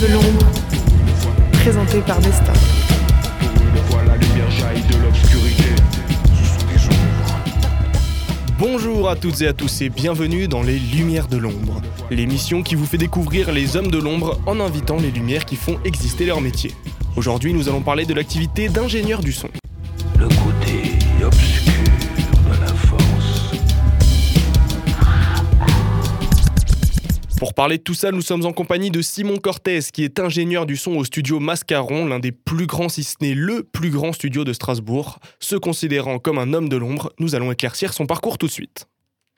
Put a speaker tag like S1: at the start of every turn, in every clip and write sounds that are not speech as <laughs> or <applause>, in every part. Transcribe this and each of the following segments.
S1: De l'ombre, présenté par Nesta.
S2: Bonjour à toutes et à tous et bienvenue dans les Lumières de l'ombre, l'émission qui vous fait découvrir les hommes de l'ombre en invitant les lumières qui font exister leur métier. Aujourd'hui, nous allons parler de l'activité d'ingénieur du son. Pour parler de tout ça, nous sommes en compagnie de Simon Cortez, qui est ingénieur du son au studio Mascaron, l'un des plus grands, si ce n'est le plus grand studio de Strasbourg. Se considérant comme un homme de l'ombre, nous allons éclaircir son parcours tout de suite.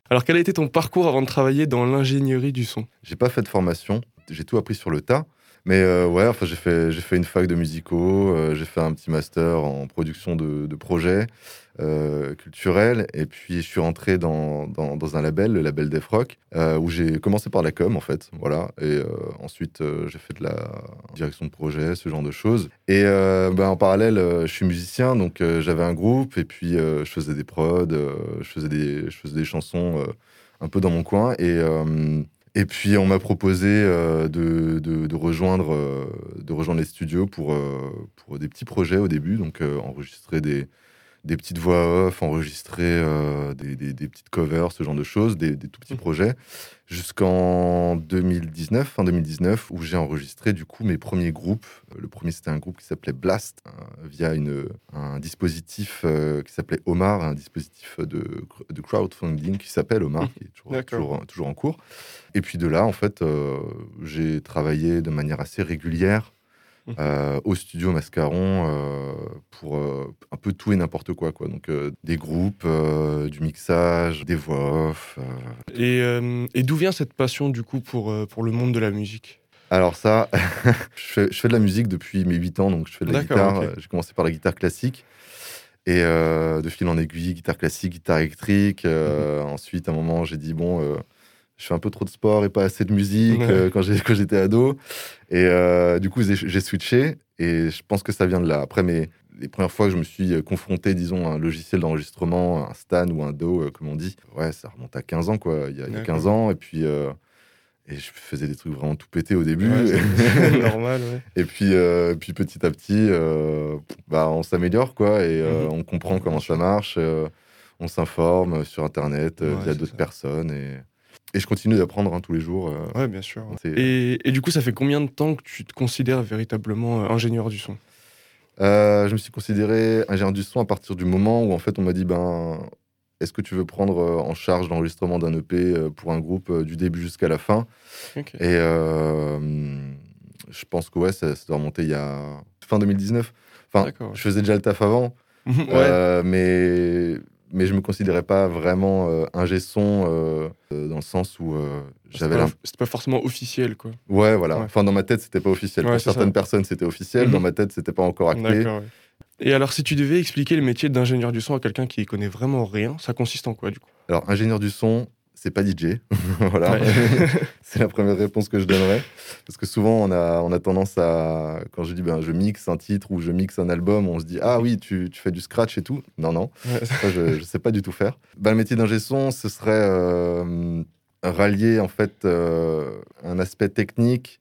S2: Alors, quel a été ton parcours avant de travailler dans l'ingénierie du son?
S3: J'ai pas fait de formation, j'ai tout appris sur le tas. Mais euh, ouais, enfin, j'ai fait, fait une fac de musicaux, euh, j'ai fait un petit master en production de, de projets euh, culturels, et puis je suis rentré dans, dans, un label, le label Def Rock, où j'ai commencé par la com en fait, voilà, et ensuite j'ai fait de la direction de projet, ce genre de choses. Et ben, en parallèle, je suis musicien, donc j'avais un groupe, et puis je faisais des prods, je faisais des, je faisais des chansons un peu dans mon coin, et et puis on m'a proposé euh, euh, de rejoindre les studios pour, euh, pour des petits projets au début, donc enregistrer des, des petites voix off, enregistrer euh, des, des- des petites covers, ce genre de choses, des, des tout petits
S2: Mhm.
S3: projets, jusqu'en 2019, fin 2019, où j'ai enregistré du coup mes premiers groupes. Euh, Le premier c'était un groupe qui s'appelait Blast, euh, via une, un dispositif euh, qui s'appelait Omar, un dispositif de, de crowdfunding qui s'appelle Omar, qui est toujours, toujours, toujours en cours. Et puis de là, en fait, j'ai travaillé de manière assez régulière. <laughs> euh, au studio Mascaron euh, pour euh, un peu tout et n'importe quoi. quoi. Donc des groupes, du mixage, des voix off.
S2: Et, et d'où vient cette passion du coup pour, pour le monde de la musique?
S3: Alors ça, <laughs> je, fais, je fais de la musique depuis mes 8 ans, donc je fais de la guitare. J'ai commencé par la guitare classique. Et de fil en aiguille, guitare classique, guitare électrique.
S2: Mhm.
S3: Ensuite, à un moment, j'ai dit, bon, je fais un peu trop de sport et pas assez de musique
S2: Ouais.
S3: euh, quand j'étais ado. Et euh, du coup, j'ai switché. Et je pense que ça vient de là. Après, mes, les premières fois que je me suis euh, confronté, disons, à un logiciel d'enregistrement, un Stan ou un Do, euh, comme on dit, ouais, ça remonte à 15 ans, quoi. Il y a,
S2: D'accord.
S3: 15 ans. Et puis, et je faisais des trucs vraiment tout pété au début.
S2: Ouais, c'est <laughs> <laughs> normal, ouais.
S3: Et puis, puis petit à petit, bah, on s'améliore, quoi, et
S2: Mhm.
S3: on comprend comment ça marche, on s'informe sur Internet
S2: Ouais,
S3: via d'autres personnes, et, et je continue d'apprendre hein, tous les jours. euh.
S2: Ouais, bien sûr.
S3: C'est-
S2: Et, et du coup, ça fait combien de temps que tu te considères véritablement euh, ingénieur du son?
S3: Euh, je me suis considéré ingénieur du son à partir du moment où, en fait, on m'a dit, ben, est-ce que tu veux prendre euh, en charge l'enregistrement d'un EP euh, pour un groupe euh, du début jusqu'à la fin? Et euh, je pense que ouais, ça, ça doit remonter il y a fin 2019. Enfin, je faisais déjà le taf avant, <laughs>
S2: ouais.
S3: Euh, mais, mais je me considérais pas vraiment euh, ingé son euh, euh, dans le sens où euh, j'avais
S2: c'est pas forcément officiel, quoi.
S3: Ouais, voilà.
S2: Ouais.
S3: Enfin, dans ma tête, c'était pas officiel.
S2: Ouais,
S3: Pour certaines
S2: ça.
S3: personnes, c'était officiel. Dans ma tête, c'était pas encore acté.
S2: Ouais. Et alors, si tu devais expliquer le métier d'ingénieur du son à quelqu'un qui connaît vraiment rien, ça consiste en quoi, du coup?
S3: Alors, ingénieur du son, c'est pas DJ. <laughs> voilà.
S2: Ouais. <laughs>
S3: c'est la première réponse que je donnerais. Parce que souvent, on a, on a tendance à. Quand je dis ben, je mixe un titre ou je mixe un album, on se dit Ah oui, tu, tu fais du scratch et tout. Non, non.
S2: Ouais.
S3: Ça, je ne sais pas du tout faire. Bah, le métier d'ingé son, ce serait euh, rallier en fait euh, un aspect technique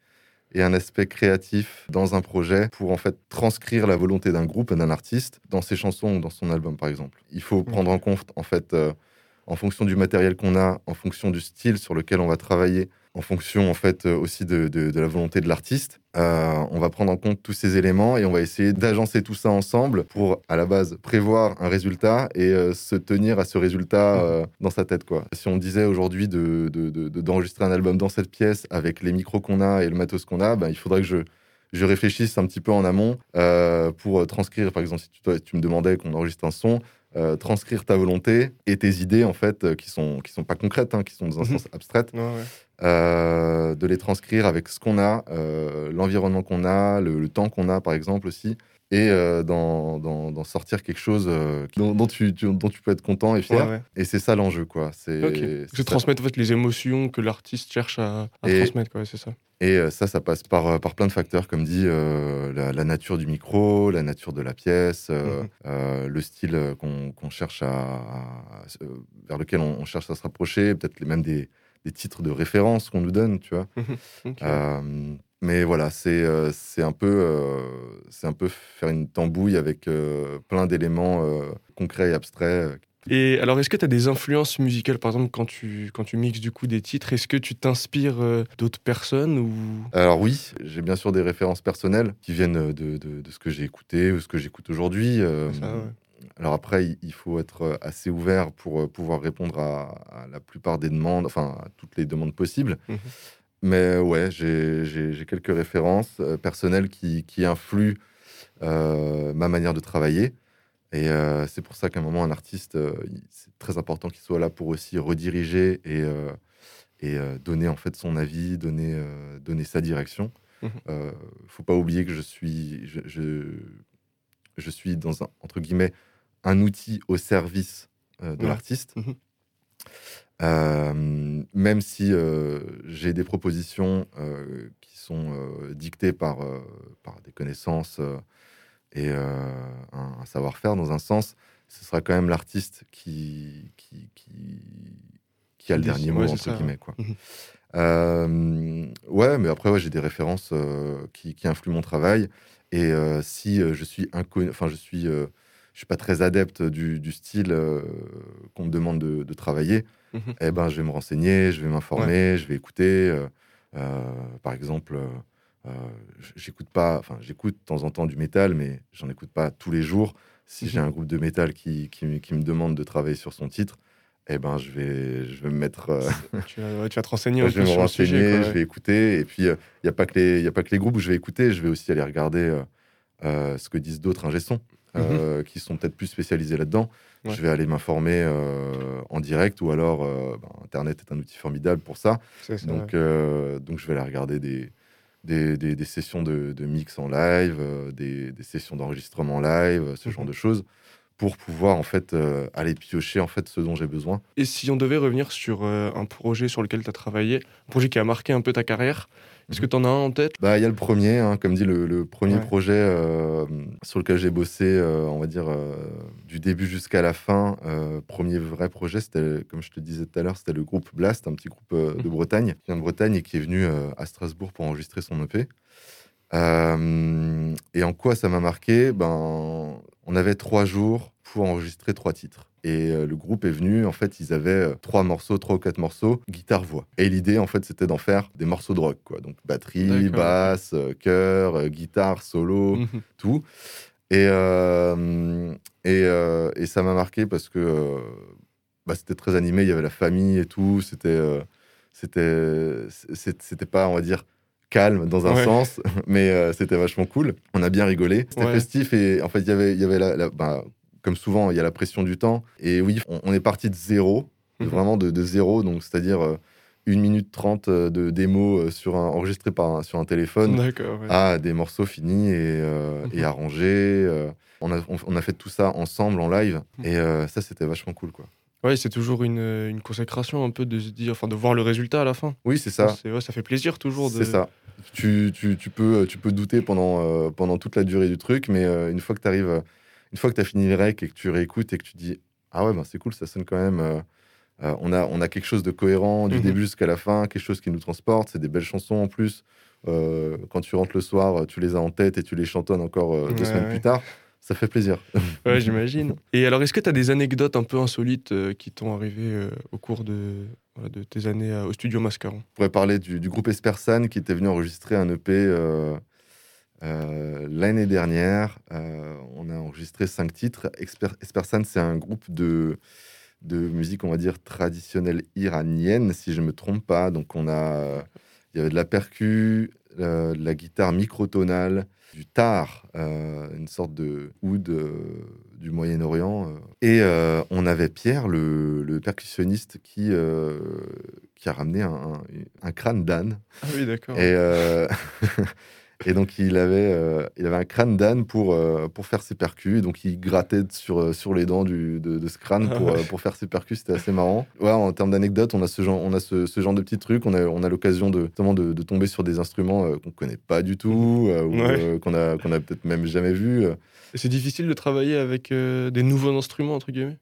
S3: et un aspect créatif dans un projet pour en fait transcrire la volonté d'un groupe et d'un artiste dans ses chansons ou dans son album par exemple. Il faut prendre en compte en fait euh, en fonction du matériel qu'on a, en fonction du style sur lequel on va travailler, en fonction en fait euh, aussi de, de- la volonté de l'artiste. Euh, on va prendre en compte tous ces éléments et on va essayer d'agencer tout ça ensemble pour à la base prévoir un résultat et euh, se tenir à ce résultat dans sa tête quoi. Si on disait aujourd'hui de, de- de- de- d'enregistrer un album dans cette pièce avec les micros qu'on a et le matos qu'on a, ben, il faudrait que je je réfléchisse un petit peu en amont pour transcrire, par exemple, si tu, tu me demandais qu'on enregistre un son, euh, transcrire ta volonté et tes idées, en fait, euh, qui sont, qui sont pas concrètes, hein, qui sont dans un
S2: Mhm.
S3: sens abstrait,
S2: Ouais, ouais.
S3: euh, de les transcrire avec ce qu'on a, l'environnement qu'on a, le, le temps qu'on a, par exemple, aussi, et euh, d'en d'en- d'en sortir quelque chose euh, dont, dont tu, tu- dont tu peux être content et fier.
S2: Ouais, ouais.
S3: Et c'est ça l'enjeu, quoi. C'est
S2: Ok.
S3: c'est
S2: C'est
S3: ça.
S2: transmettre en fait, les émotions que l'artiste cherche à, à
S3: Et-
S2: transmettre, c'est ça.
S3: Et euh, ça, ça passe par, euh, par plein de facteurs, comme dit, euh, la, la nature du micro, la nature de la pièce, euh,
S2: Mhm.
S3: euh, le style qu'on qu'on cherche à, à- vers lequel on, on cherche à se rapprocher, peut-être même des, des titres de référence qu'on nous donne, tu vois.
S2: Mhm.
S3: Euh, mais voilà, c'est euh, un, peu, euh, un peu faire une tambouille avec euh, plein d'éléments euh, concrets et abstraits.
S2: Et alors, est-ce que tu as des influences musicales, par exemple, quand tu, quand tu mixes du coup des titres Est-ce que tu t'inspires euh, d'autres personnes ou...
S3: Alors oui, j'ai bien sûr des références personnelles qui viennent de, de- de ce que j'ai écouté ou ce que j'écoute aujourd'hui. euh. Alors après, il- faut être assez ouvert pour euh, pouvoir répondre à, à la plupart des demandes, enfin à toutes les demandes possibles.
S2: Mhm.
S3: Mais ouais, j'ai quelques références euh, personnelles qui, qui influent euh, ma manière de travailler. Et euh, c'est pour ça qu'à un moment, un artiste, euh, c'est très important qu'il soit là pour aussi rediriger et, et donner en fait son avis, donner, donner sa direction.
S2: Mhm.
S3: Euh, faut pas oublier que je suis, je, je, je suis dans un, entre guillemets, un outil au service de l'artiste.
S2: Mhm.
S3: Euh, même si euh, j'ai des propositions euh, qui sont dictées par, par des connaissances et un, un savoir-faire dans un sens, ce sera quand même l'artiste qui, qui, qui, qui a le dernier mot, entre guillemets. Quoi.
S2: Mhm.
S3: Ouais, mais après, ouais, j'ai des références qui, qui influent mon travail. Et si je suis inconnu, enfin, je suis, je suis pas très adepte du, du style euh, qu'on me demande de, de travailler,
S2: Mhm.
S3: eh ben, je vais me renseigner, je vais m'informer, je vais écouter. euh, euh, par exemple, j'écoute pas, enfin, j'écoute de temps en temps du métal, mais j'en écoute pas tous les jours. Si j'ai un groupe de métal qui, qui, me- qui me demande de travailler sur son titre, eh ben, je vais, je vais me mettre. <laughs>
S2: tu, vas, ouais, tu vas te renseigner <laughs> un
S3: je vais me renseigner,
S2: sujet. quoi,
S3: je
S2: ouais.
S3: vais écouter. Et puis, il n'y a, pas que les- y a pas que les groupes où je vais écouter. Je vais aussi aller regarder euh, ce que disent d'autres ingé-sons euh, qui sont peut-être plus spécialisés là-dedans.
S2: Mhm. Ouais.
S3: Je vais aller m'informer euh, en direct ou alors euh, ben, Internet est un outil formidable pour ça. Donc, je vais aller regarder des, des, des- des sessions de, de mix en live, des, des sessions d'enregistrement live, ce genre
S2: Mhm.
S3: de choses pour pouvoir en fait euh, aller piocher en fait ce dont j'ai besoin.
S2: Et si on devait revenir sur euh, un projet sur lequel tu as travaillé, un projet qui a marqué un peu ta carrière, est-ce que tu en as un en tête?
S3: Bah, il y a le premier, hein, comme dit, le, le premier
S2: Ouais.
S3: projet euh, sur lequel j'ai bossé, euh, on va dire, euh, du début jusqu'à la fin. Premier vrai projet, c'était, comme je te disais tout à l'heure, c'était le groupe Blast, un petit groupe de
S2: Mhm.
S3: Bretagne, qui vient de Bretagne et qui est venu à Strasbourg pour enregistrer son EP. Et en quoi ça m'a marqué? Ben, On avait trois jours pour enregistrer trois titres. Et euh, le groupe est venu, en fait, ils avaient euh, trois morceaux, trois ou quatre morceaux, guitare-voix. Et l'idée, en fait, c'était d'en faire des morceaux de rock, quoi. Donc batterie, basse, euh, chœur, guitare, solo,
S2: Mhm.
S3: tout. Et, euh, et, euh, et ça m'a marqué parce que euh, bah, c'était très animé, il y avait la famille et tout. C'était, c'était, pas, on va dire, calme dans un
S2: Ouais.
S3: sens, <laughs> mais euh, c'était vachement cool. On a bien rigolé. C'était
S2: Ouais.
S3: festif et en fait, il y avait, y avait la, la- bah, comme souvent, il y a la pression du temps. Et oui, on, on est parti de zéro,
S2: Mhm.
S3: vraiment de, de zéro, donc c'est-à-dire euh, une minute trente euh, de démo euh, sur un, enregistré par un- sur un téléphone
S2: ouais.
S3: à des morceaux finis et, euh, et
S2: Mhm.
S3: arrangés. on, a, on, on a fait tout ça ensemble en live
S2: Mhm.
S3: et euh, ça, c'était vachement cool. quoi.
S2: Ouais, c'est toujours une, une consécration un peu de se dire, enfin de voir le résultat à la fin.
S3: Oui, c'est ça.
S2: Ouais, ça fait plaisir toujours. De...
S3: C'est ça. Tu, tu, tu peux, tu peux douter pendant, pendant toute la durée du truc, mais une fois que tu arrives, une fois que tu as fini le rec et que tu réécoutes et que tu dis Ah ouais, ben, c'est cool, ça sonne quand même. euh, euh, on, a, on a quelque chose de cohérent du
S2: Mhm.
S3: début jusqu'à la fin, quelque chose qui nous transporte. C'est des belles chansons en plus. Euh, quand tu rentres le soir, tu les as en tête et tu les chantonnes encore deux
S2: Ouais,
S3: semaines
S2: ouais.
S3: plus tard. Ça fait plaisir. <laughs>
S2: Ouais, j'imagine. Et alors, est-ce que tu as des anecdotes un peu insolites qui t'ont arrivé au cours de, voilà, de tes années au studio Mascaron?
S3: Je pourrais parler du, du groupe Espersan qui était venu enregistrer un EP euh, euh, l'année dernière. Euh, on a enregistré cinq titres. Espersan, c'est un groupe de, de musique, on va dire, traditionnelle iranienne, si je ne me trompe pas. Donc, on a, il y avait de la percu, euh, de la guitare microtonale, du tar, euh, une sorte de oud euh, du Moyen-Orient. euh. Et euh, on avait Pierre, le, le percussionniste, qui, euh, qui a ramené un, un- un crâne d'âne.
S2: Ah oui, d'accord.
S3: Et, euh, <laughs> et donc, il avait, euh, il avait un crâne d'âne pour, euh, pour faire ses percus. Et donc, il grattait sur, euh, sur les dents du, de, de ce crâne pour, euh, pour faire ses percus. C'était assez marrant. Ouais, en termes d'anecdotes, on a ce genre, on a ce, ce genre de petits trucs. On a, on a l'occasion de, notamment de, de tomber sur des instruments qu'on connaît pas du tout, ou
S2: Ouais.
S3: qu'on a, qu'on a peut-être même jamais vu.
S2: C'est difficile de travailler avec des nouveaux instruments, entre guillemets?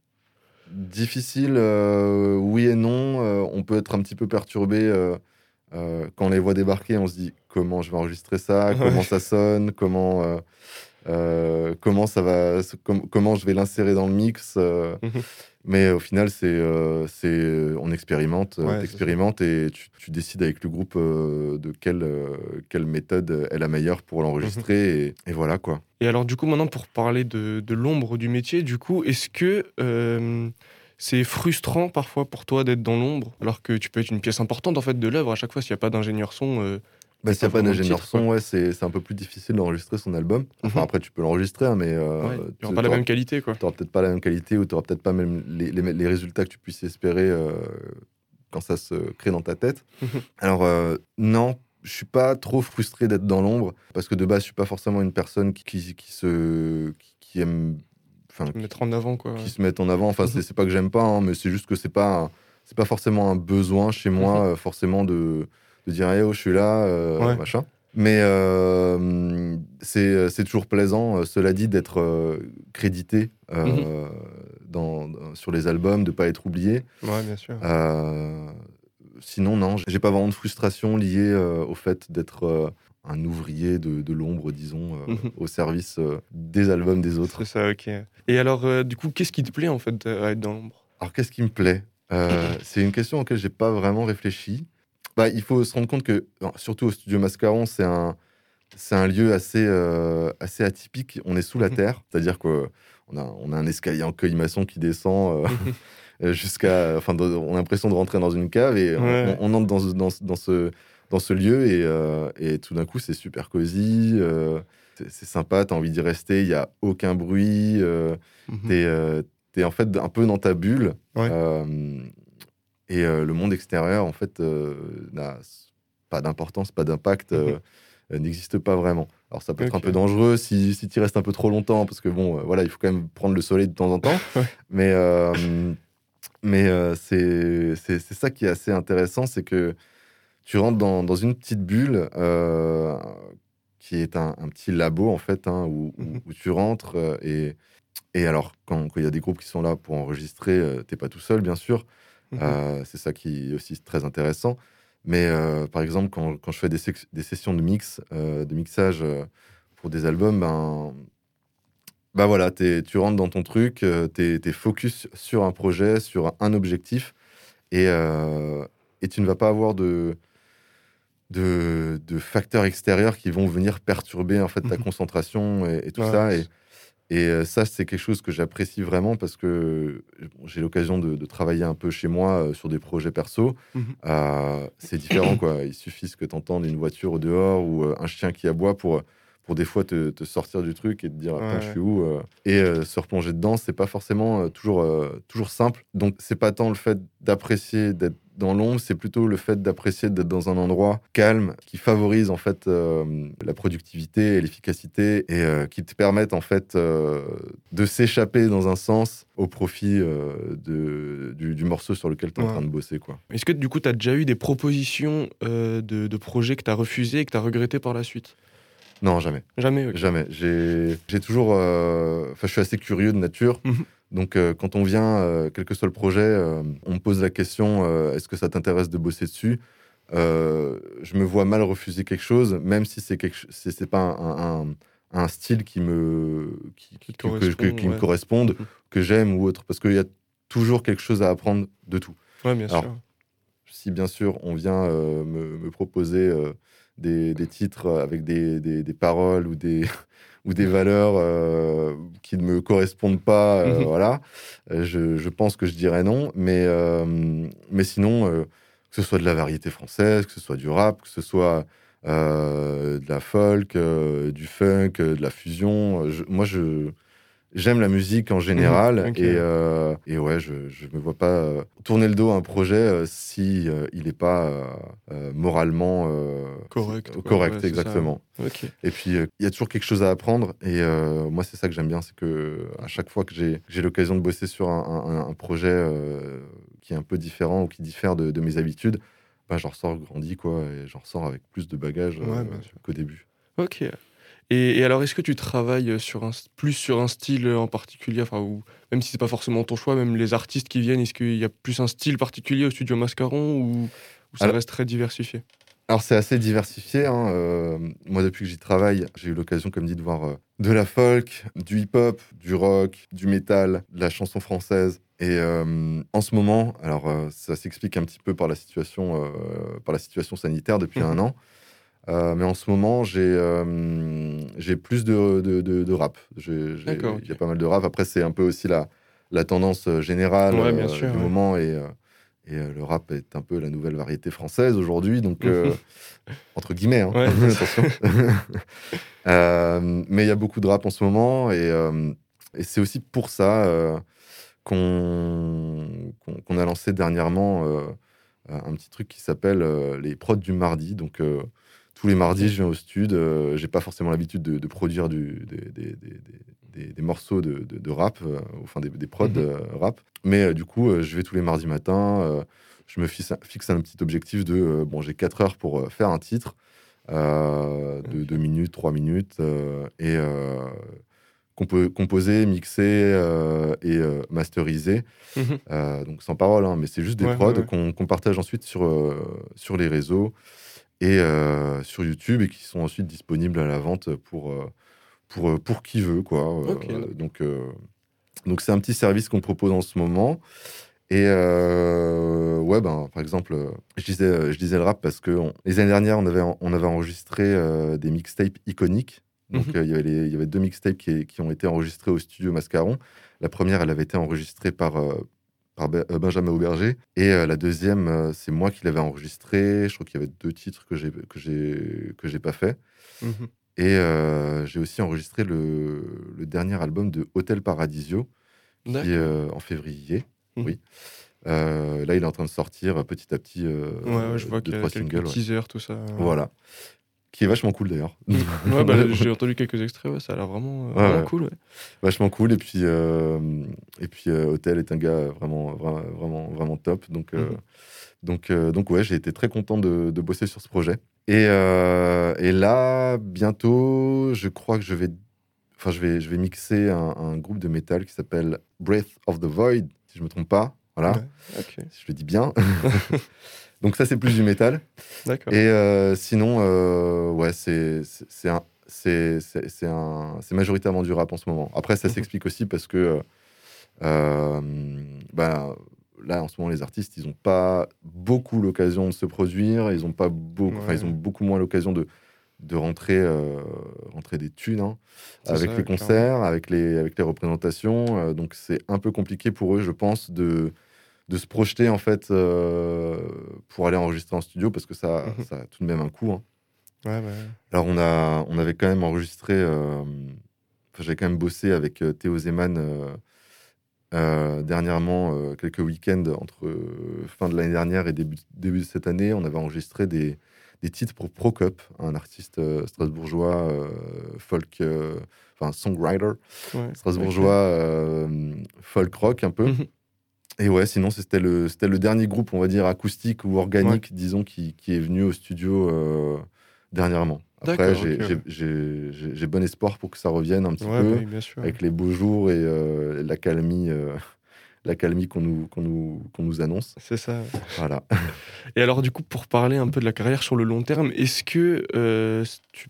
S3: Difficile, oui et non. On peut être un petit peu perturbé euh, quand on les voit débarquer, on se dit comment je vais enregistrer ça,
S2: Ouais.
S3: comment ça sonne, comment, euh, euh, comment, ça va, com- comment je vais l'insérer dans le mix.
S2: Mhm.
S3: Mais au final, c'est, on expérimente,
S2: Ouais,
S3: t'expérimentes et tu, tu décides avec le groupe de quelle, quelle méthode est la meilleure pour l'enregistrer. et, et voilà quoi.
S2: Et alors, du coup, maintenant, pour parler de, de l'ombre du métier, du coup, est-ce que c'est frustrant parfois pour toi d'être dans l'ombre, alors que tu peux être une pièce importante en fait de l'œuvre à chaque fois s'il n'y a pas d'ingénieur son euh,
S3: Bah, s'il n'y a
S2: pas
S3: d'ingénieur son, ouais, c'est, un peu plus difficile d'enregistrer son album. Enfin,
S2: Mhm.
S3: après, tu peux l'enregistrer, hein, mais euh,
S2: ouais,
S3: tu
S2: aura pas la même qualité, quoi.
S3: t'auras peut-être pas la même qualité ou t'auras peut-être pas même les, les- les résultats que tu puisses espérer euh, quand ça se crée dans ta tête.
S2: Mhm.
S3: Alors euh, non, je suis pas trop frustré d'être dans l'ombre parce que de base je suis pas forcément une personne qui, qui, qui se qui, qui aime enfin qui,
S2: Mettre en avant, quoi.
S3: qui se met en avant. Enfin c'est
S2: Mhm.
S3: c'est pas que j'aime pas, hein, mais c'est juste que c'est pas c'est pas forcément un besoin chez moi
S2: Mhm.
S3: euh, forcément de, de dire hey, oh je suis là euh,
S2: Ouais.
S3: machin. Mais euh, c'est c'est toujours plaisant, euh, cela dit, d'être euh, crédité euh,
S2: Mhm.
S3: dans, dans- sur les albums, de pas être oublié.
S2: Ouais, bien sûr.
S3: Euh, sinon, non, j'ai pas vraiment de frustration liée euh, au fait d'être euh, un ouvrier de, de l'ombre, disons, euh,
S2: Mhm.
S3: au service euh, des albums des autres.
S2: C'est ça, ok. Et alors, euh, du coup, qu'est-ce qui te plaît en fait à être dans l'ombre?
S3: Alors, qu'est-ce qui me plaît? <laughs> C'est une question auquel j'ai pas vraiment réfléchi. Bah, il faut se rendre compte que, surtout au studio Mascaron, c'est un, c'est un lieu assez, assez atypique. On est sous la
S2: Mhm.
S3: terre, c'est-à-dire qu'on a, on a un escalier en colimaçon qui descend <laughs> <laughs> jusqu'à. Enfin, on a l'impression de rentrer dans une cave et on-
S2: Ouais.
S3: on, on entre dans, dans, dans ce, dans ce lieu et, euh, et tout d'un coup, c'est super cosy. euh, c'est sympa, tu as envie d'y rester, il n'y a aucun bruit. euh,
S2: Mhm.
S3: T'es euh, t'es en fait un peu dans ta bulle.
S2: Ouais.
S3: et le monde extérieur, en fait, n'a pas d'importance, pas d'impact, euh, n'existe pas vraiment. Alors ça peut être un peu dangereux si, si tu restes un peu trop longtemps, parce que bon, voilà, il faut quand même prendre le soleil de temps en temps. <laughs>
S2: Ouais.
S3: Mais, mais c'est ça qui est assez intéressant, c'est que tu rentres dans, dans une petite bulle euh, qui est un, un petit labo, en fait, hein, où, où-
S2: Mhm.
S3: où tu rentres euh, et et alors, quand il y a des groupes qui sont là pour enregistrer, euh, t'es pas tout seul, bien sûr.
S2: Mhm.
S3: Euh, c'est ça qui est aussi très intéressant. Mais euh, par exemple, quand, quand je fais des, des sessions de mix, euh, de mixage pour des albums, ben, ben voilà, tu rentres dans ton truc, t'es es focus sur un projet, sur un objectif, et, et tu ne vas pas avoir de, de, de facteurs extérieurs qui vont venir perturber en fait ta
S2: Mhm.
S3: concentration et, et tout
S2: Ouais,
S3: ça. Et, euh, ça, c'est quelque chose que j'apprécie vraiment parce que bon, j'ai l'occasion de, de travailler un peu chez moi euh, sur des projets perso.
S2: Mhm.
S3: Euh, c'est différent, quoi. Il suffit que tu entends une voiture au dehors ou euh, un chien qui aboie pour, pour des fois te, te sortir du truc et te dire
S2: Ouais,
S3: je suis où euh Et euh, se replonger dedans, c'est pas forcément euh, toujours, euh, toujours simple. Donc, c'est pas tant le fait d'apprécier d'être dans l'ombre, c'est plutôt le fait d'apprécier d'être dans un endroit calme qui favorise en fait euh, la productivité et l'efficacité et euh, qui te permettent en fait euh, de s'échapper dans un sens au profit euh, de, du, du morceau sur lequel tu es en train de bosser. Quoi.
S2: Est-ce que du coup, tu as déjà eu des propositions euh, de, de projets que tu as refusés et que tu as regretté par la suite?
S3: Non, jamais.
S2: Jamais.
S3: Jamais. J'ai toujours. euh, Enfin, je suis assez curieux de nature.
S2: Mhm.
S3: Donc, euh, quand on vient, euh, quel que soit le projet, on me pose la question est-ce que ça t'intéresse de bosser dessus? Je me vois mal refuser quelque chose, même si c'est quelque, c'est pas un, un- un style qui me qui, que- que- que-
S2: correspond,
S3: me
S2: ouais.
S3: corresponde,
S2: Mhm.
S3: que j'aime ou autre, parce qu'il y a toujours quelque chose à apprendre de tout
S2: Ouais, bien
S3: Alors,
S2: sûr.
S3: si bien sûr on vient me, me proposer des, des titres avec des, des- des paroles ou des, <laughs> ou des valeurs euh, qui ne me correspondent pas, euh,
S2: Mhm.
S3: voilà, euh, je, je pense que je dirais non. Mais, euh, mais sinon, euh, que ce soit de la variété française, que ce soit du rap, que ce soit euh, de la folk, euh, du funk, euh, de la fusion, euh, je- moi je J'aime la musique en général
S2: Mhm,
S3: et, euh, et ouais, je, je me vois pas euh, tourner le dos à un projet euh, si euh, il n'est pas moralement
S2: Correct, quoi.
S3: correct,
S2: Ouais,
S3: exactement.
S2: Ok.
S3: Et puis il y a toujours quelque chose à apprendre et moi c'est ça que j'aime bien, c'est que à chaque fois que j'ai j'ai l'occasion de bosser sur un, un- un projet qui est un peu différent ou qui diffère de, de mes habitudes, ben, j'en ressors grandi quoi et j'en ressors avec plus de bagages
S2: Ouais,
S3: qu'au début.
S2: Ok. Et, et alors, est-ce que tu travailles sur un, plus sur un style en particulier, enfin, ou même si c'est pas forcément ton choix, même les artistes qui viennent, est-ce qu'il y a plus un style particulier au studio Mascaron ou, ou ça
S3: Alors-
S2: reste très diversifié?
S3: Alors c'est assez diversifié. hein. Euh, moi, depuis que j'y travaille, j'ai eu l'occasion, comme dit, de voir euh, de la folk, du hip-hop, du rock, du métal, de la chanson française. Et euh, en ce moment, alors euh, ça s'explique un petit peu par la situation, euh, par la situation sanitaire depuis
S2: Mhm.
S3: un an. Euh, mais en ce moment, j'ai euh, j'ai plus de, de, de- de rap. Il y a pas mal de rap. Après, c'est un peu aussi la, la tendance euh, générale
S2: Ouais, bien
S3: euh,
S2: sûr,
S3: du
S2: ouais.
S3: moment. Et, et le rap est un peu la nouvelle variété française aujourd'hui. Donc, <laughs> entre guillemets, hein.
S2: Ouais, <laughs>
S3: attention. <laughs> Mais il y a beaucoup de rap en ce moment. Et, et c'est aussi pour ça qu'on qu'on a lancé dernièrement un petit truc qui s'appelle les prods du mardi. Donc, tous les mardis, je viens au stud. euh, J'ai pas forcément l'habitude de, de produire du, des, des- des- des- des- des morceaux de, de- de rap, euh, enfin des, des prods
S2: Mhm.
S3: euh, rap. Mais euh, du coup, euh, je vais tous les mardis matins. euh, je me fixe, fixe un petit objectif de euh, bon, j'ai 4 heures pour euh, faire un titre euh, de
S2: Ok.
S3: 2 minutes, 3 minutes euh, et euh, compo- composer, mixer euh, et euh, masteriser.
S2: Mhm.
S3: Euh, donc sans parole, hein, mais c'est juste des
S2: Ouais,
S3: prods
S2: ouais, ouais.
S3: qu'on partage ensuite sur, euh, sur les réseaux et euh, sur YouTube et qui sont ensuite disponibles à la vente pour, euh, pour, euh, pour qui veut. Quoi. Donc donc c'est un petit service qu'on propose en ce moment. Et euh, ouais, ben, par exemple, je disais, je disais le rap parce que on- les années dernières, on avait, on avait enregistré euh, des mixtapes iconiques. Donc,
S2: Mhm.
S3: euh, il y avait les- il y avait deux mixtapes qui, qui ont été enregistrés au studio Mascaron. La première, elle avait été enregistrée par, par euh, Benjamin Auberger. Et euh, la deuxième, euh, c'est moi qui l'avais enregistrée. Je crois qu'il y avait deux titres que j'ai que j'ai que j'ai pas fait.
S2: Mhm.
S3: Et euh, j'ai aussi enregistré le, le dernier album de Hotel Paradisio, qui est en février.
S2: Mhm.
S3: Oui. Là, il est en train de sortir petit à petit
S2: Ouais, ouais, je vois qu'il y a
S3: trois
S2: quelques teasers, tout ça.
S3: Voilà. Qui est vachement cool d'ailleurs.
S2: Ouais, <laughs> bah, j'ai entendu quelques extraits, ouais, ça a l'air vraiment, euh,
S3: Ouais,
S2: vraiment
S3: ouais.
S2: cool.
S3: vachement cool. Et puis, euh, et puis euh, Hotel est un gars vraiment, vraiment, vraiment, vraiment top. Donc, euh,
S2: Mhm.
S3: donc, euh, donc ouais, j'ai été très content de, de bosser sur ce projet. Et, euh, et là, bientôt, je crois que je vais, enfin, je vais, je vais mixer un, un groupe de métal qui s'appelle Breath of the Void, si je me trompe pas. Voilà,
S2: Ouais, Ok,
S3: si je le dis bien. <laughs> donc ça, c'est plus du métal.
S2: d'accord.
S3: Et euh, sinon, euh, ouais, c'est un- majoritairement du rap en ce moment. Après, ça
S2: Mhm.
S3: s'explique aussi parce que euh, bah, là, en ce moment, les artistes, ils n'ont pas beaucoup l'occasion de se produire. Ils ont pas beaucoup, enfin, ils ont
S2: Ouais.
S3: beaucoup moins l'occasion de de rentrer
S2: euh,
S3: rentrer des thunes hein, avec
S2: ça,
S3: les
S2: clairement.
S3: concerts, avec les avec les représentations. Euh, donc, c'est un peu compliqué pour eux, je pense, de de se projeter en fait euh, pour aller enregistrer en studio parce que ça,
S2: Mhm.
S3: ça a tout de même un coût. hein.
S2: Ouais,
S3: Alors on a, on avait quand même enregistré, euh, j'avais quand même bossé avec euh, Théo Zeman euh, dernièrement quelques week-ends entre fin de l'année dernière et début, début de cette année. On avait enregistré des, des titres pour Procop, un artiste strasbourgeois folk, enfin songwriter
S2: ouais,
S3: strasbourgeois folk rock un peu. Et ouais, sinon c'était le, c'était le dernier groupe, on va dire, acoustique ou organique, disons, qui, qui est venu au studio euh, dernièrement. Après, j'ai bon espoir pour que ça revienne un petit
S2: Ouais,
S3: peu,
S2: bah oui,
S3: avec les beaux jours et euh, l'accalmie euh, <laughs> l'accalmie qu'on nous, qu'on nous, qu'on nous annonce.
S2: C'est ça.
S3: Voilà.
S2: Et alors, du coup, pour parler un peu de la carrière sur le long terme, est-ce que euh, tu,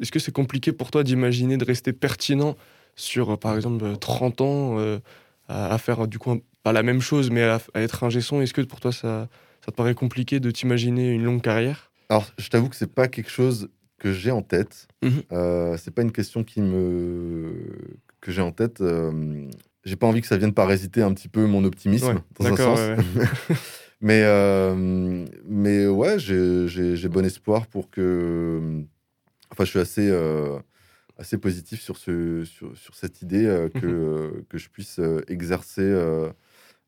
S2: est-ce que c'est compliqué pour toi d'imaginer de rester pertinent sur, par exemple, euh, 30 ans à, à faire du coup pas la même chose, mais à, à être ingé son Est-ce que pour toi ça, ça te paraît compliqué de t'imaginer une longue carrière?
S3: Alors, je t'avoue que c'est pas quelque chose que j'ai en tête.
S2: Mhm.
S3: Euh, c'est pas une question qui me que j'ai en tête. Euh, j'ai pas envie que ça vienne parasiter un petit peu mon optimisme
S2: Ouais,
S3: dans un sens.
S2: ouais, ouais. <laughs>
S3: mais euh, mais ouais, j'ai bon espoir pour que. Enfin, je suis assez euh, assez positif sur ce sur, sur cette idée euh, que
S2: Mhm.
S3: euh, que je puisse euh, exercer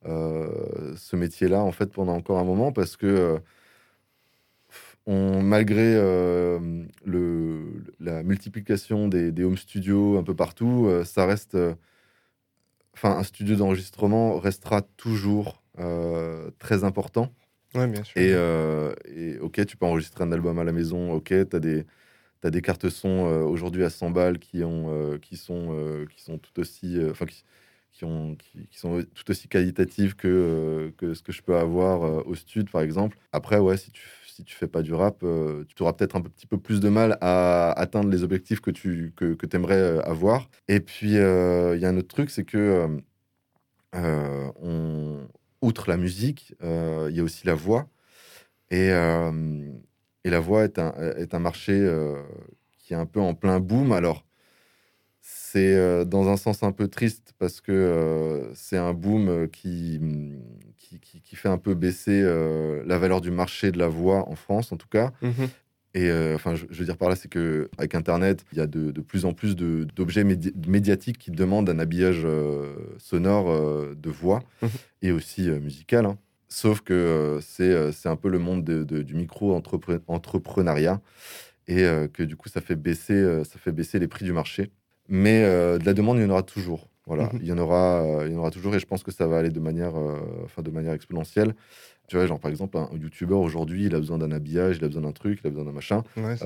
S3: ce métier-là en fait pendant encore un moment parce que on, malgré le, la multiplication des, des home studios un peu partout, ça reste. Enfin, un studio d'enregistrement restera toujours très important.
S2: Ouais, bien sûr.
S3: Et, et ok, tu peux enregistrer un album à la maison, ok, tu as des, t'as des cartes son euh, aujourd'hui à 100 balles qui, ont, euh, qui, sont, euh, qui sont tout aussi. Enfin, qui, ont, qui, sont tout aussi qualitatives que, que ce que je peux avoir au stud, par exemple. Après, ouais, si tu, si tu fais pas du rap, tu auras peut-être un petit peu plus de mal à atteindre les objectifs que tu que, que aimerais avoir. Et puis, il y a un autre truc, c'est que, on, outre la musique, il y a aussi la voix. Et, et la voix est un, est un marché euh, qui est un peu en plein boom. Alors, c'est euh, dans un sens un peu triste parce que euh, c'est un boom qui, qui, qui- qui fait un peu baisser la valeur du marché de la voix en France, en tout cas.
S2: Mhm.
S3: Et enfin, je, je veux dire par là, c'est que avec Internet, il y a de, de plus en plus d'objets médi- médiatiques qui demandent un habillage sonore de voix
S2: Mhm.
S3: et aussi musical. hein. Sauf que euh, c'est euh, c'est un peu le monde de- de- du micro-entrepreneuriat et euh, que du coup, ça fait baisser, euh, ça fait baisser les prix du marché. Mais de la demande, il y en aura toujours. Voilà,
S2: Mhm.
S3: il y en aura, il y en aura toujours, et je pense que ça va aller de manière, enfin, de manière exponentielle. Tu vois, genre par exemple, un YouTuber aujourd'hui, il a besoin d'un habillage, il a besoin d'un truc, il a besoin d'un machin.
S2: Ouais,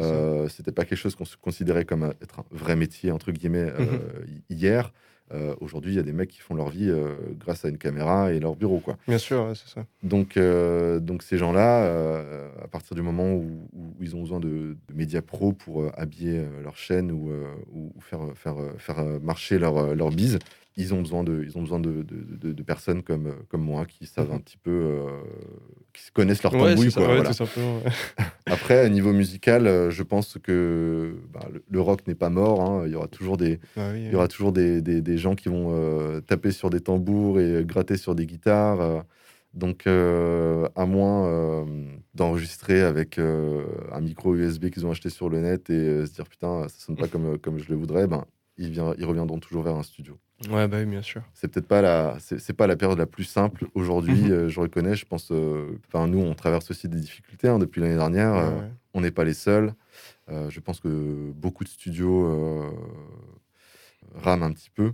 S3: C'était pas quelque chose qu'on se considérait comme être un vrai métier entre guillemets
S2: Mhm.
S3: hi- hier. Euh, aujourd'hui, il y a des mecs qui font leur vie euh, grâce à une caméra et leur bureau, quoi.
S2: Bien sûr, ouais, c'est ça.
S3: Donc, euh, donc ces gens-là, à partir du moment où, où ils ont besoin de, de médias pro pour habiller leur chaîne ou, ou- faire, faire, faire marcher leur, leur bise, ils ont besoin de, ils ont besoin de, de- de- de personnes comme, comme moi qui savent
S2: Mhm.
S3: un petit peu, euh, qui se connaissent leur
S2: Ouais,
S3: tambouille.
S2: ça,
S3: quoi,
S2: ouais,
S3: voilà.
S2: ouais. <laughs>
S3: Après, à niveau musical, euh, je pense que bah, le, le rock n'est pas mort. hein. Il y aura toujours des,
S2: Ah oui,
S3: il y aura toujours des, des- des gens qui vont euh, taper sur des tambours et gratter sur des guitares. euh. donc, à moins d'enregistrer avec un micro USB qu'ils ont acheté sur le net et se dire putain, ça sonne pas <laughs> comme, comme je le voudrais, ben, ils, vien- ils reviendront toujours vers un studio.
S2: Ouais, bah oui, bien sûr.
S3: C'est peut-être pas la, c'est pas la période la plus simple aujourd'hui.
S2: Mhm.
S3: euh, je reconnais. Je pense. euh, Enfin, nous, on traverse aussi des difficultés hein, depuis l'année dernière.
S2: Ouais,
S3: euh,
S2: ouais.
S3: on n'est pas les seuls. Je pense que beaucoup de studios rament un petit peu,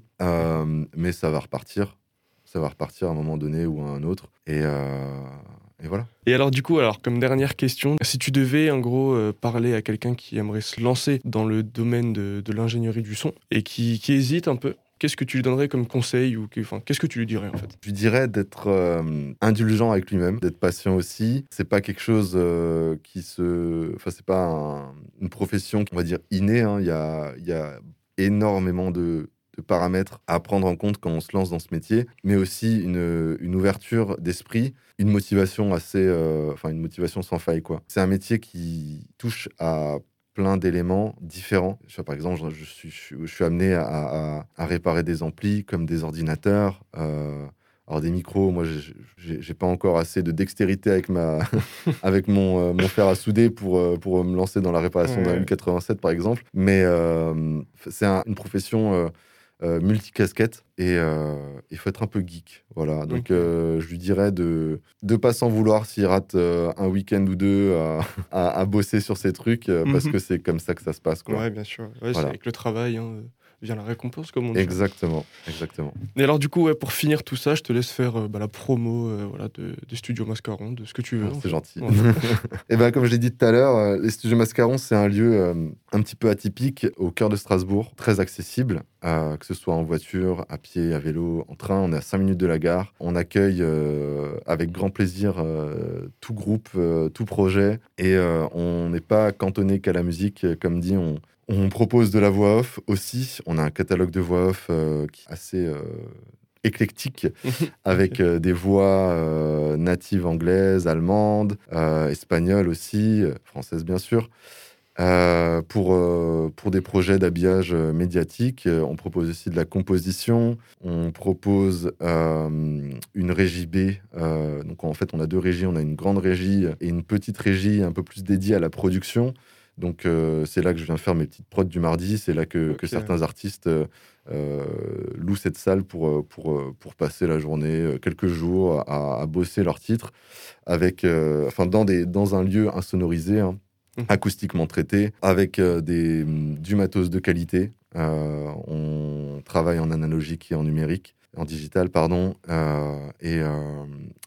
S3: mais ça va repartir. Ça va repartir à un moment donné ou à un autre. Et, et voilà.
S2: Et alors du coup, alors comme dernière question, si tu devais en gros euh, parler à quelqu'un qui aimerait se lancer dans le domaine de, de l'ingénierie du son et qui, qui hésite un peu, qu'est-ce que tu lui donnerais comme conseil ou qu'est-ce que tu lui dirais en fait?
S3: Je lui dirais d'être euh, indulgent avec lui-même, d'être patient aussi. C'est pas quelque chose euh, qui se. Enfin, c'est pas un- une profession, on va dire, innée. hein. Il y, a, y a énormément de, paramètres à prendre en compte quand on se lance dans ce métier, mais aussi une, une ouverture d'esprit, une motivation assez. euh, Enfin, une motivation sans faille, quoi. C'est un métier qui touche à plein d'éléments différents. Je par exemple, je, suis, je, amené à, à- à réparer des amplis comme des ordinateurs. euh, alors des micros, moi, j'ai- pas encore assez de dextérité avec, ma, <laughs> avec mon, euh, mon fer à souder pour, euh, pour me lancer dans la réparation d'un
S2: Ouais.
S3: U87, par exemple. Mais euh, c'est un- une profession euh, euh, multicasquette et euh, il faut être un peu geek. Voilà. Donc, euh, je lui dirais de ne pas s'en vouloir s'il rate euh, un week-end ou deux à, <laughs> à- à bosser sur ces trucs euh, parce
S2: Mhm.
S3: que c'est comme ça que ça se passe. Quoi.
S2: Ouais, bien sûr. Ouais,
S3: Voilà.
S2: avec le travail hein, vient la récompense, comme on dit.
S3: Exactement, exactement.
S2: Et alors du coup, ouais, pour finir tout ça, je te laisse faire euh, bah, la promo euh, voilà, de, des studios Mascaron, de ce que tu veux.
S3: Ah, c'est gentil.
S2: Ouais. <laughs>
S3: Et ben comme je l'ai dit tout à l'heure, euh, les studios Mascaron, c'est un lieu un petit peu atypique au cœur de Strasbourg, très accessible, que ce soit en voiture, à pied, à vélo, en train. On est à 5 minutes de la gare. On accueille avec grand plaisir tout groupe, tout projet. Et on n'est pas cantonné qu'à la musique. Comme dit, on, on propose de la voix off aussi. On a un catalogue de voix off euh, qui est assez euh, éclectique <laughs> avec euh, des voix natives anglaises, allemandes, espagnoles aussi, françaises bien sûr. Pour, pour des projets d'habillage médiatique, on propose aussi de la composition, on propose une régie B. donc en fait, on a deux régies, on a une grande régie et une petite régie un peu plus dédiée à la production. Donc euh, c'est là que je viens faire mes petites prods du mardi, c'est là que, certains artistes euh, euh, louent cette salle pour, pour, pour passer la journée, quelques jours, à, à bosser leurs titres, avec, euh, enfin, dans, des, dans un lieu insonorisé, hein,
S2: Mhm.
S3: acoustiquement traité, avec des, du matos de qualité. On travaille en analogique et en numérique, en digital, pardon. Et,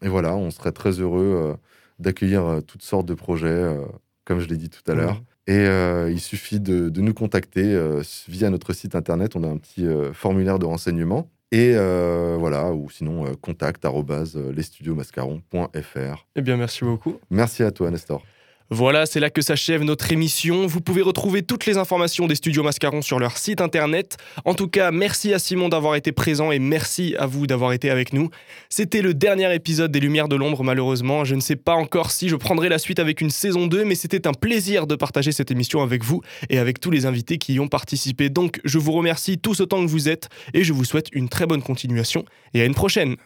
S3: et voilà, on serait très heureux d'accueillir toutes sortes de projets, comme je l'ai dit tout à l'heure. Et euh, il suffit de, de nous contacter euh, via notre site internet. On a un petit euh, formulaire de renseignement. Et voilà, ou sinon, contact lesstudiomascaron.fr.
S2: Eh bien, merci beaucoup.
S3: Merci à toi, Nestor.
S2: Voilà, c'est là que s'achève notre émission. Vous pouvez retrouver toutes les informations des studios Mascaron sur leur site internet. En tout cas, merci à Simon d'avoir été présent et merci à vous d'avoir été avec nous. C'était le dernier épisode des Lumières de l'ombre, malheureusement. Je ne sais pas encore si je prendrai la suite avec une saison 2, mais c'était un plaisir de partager cette émission avec vous et avec tous les invités qui y ont participé. Donc, je vous remercie tous autant que vous êtes et je vous souhaite une très bonne continuation et à une prochaine.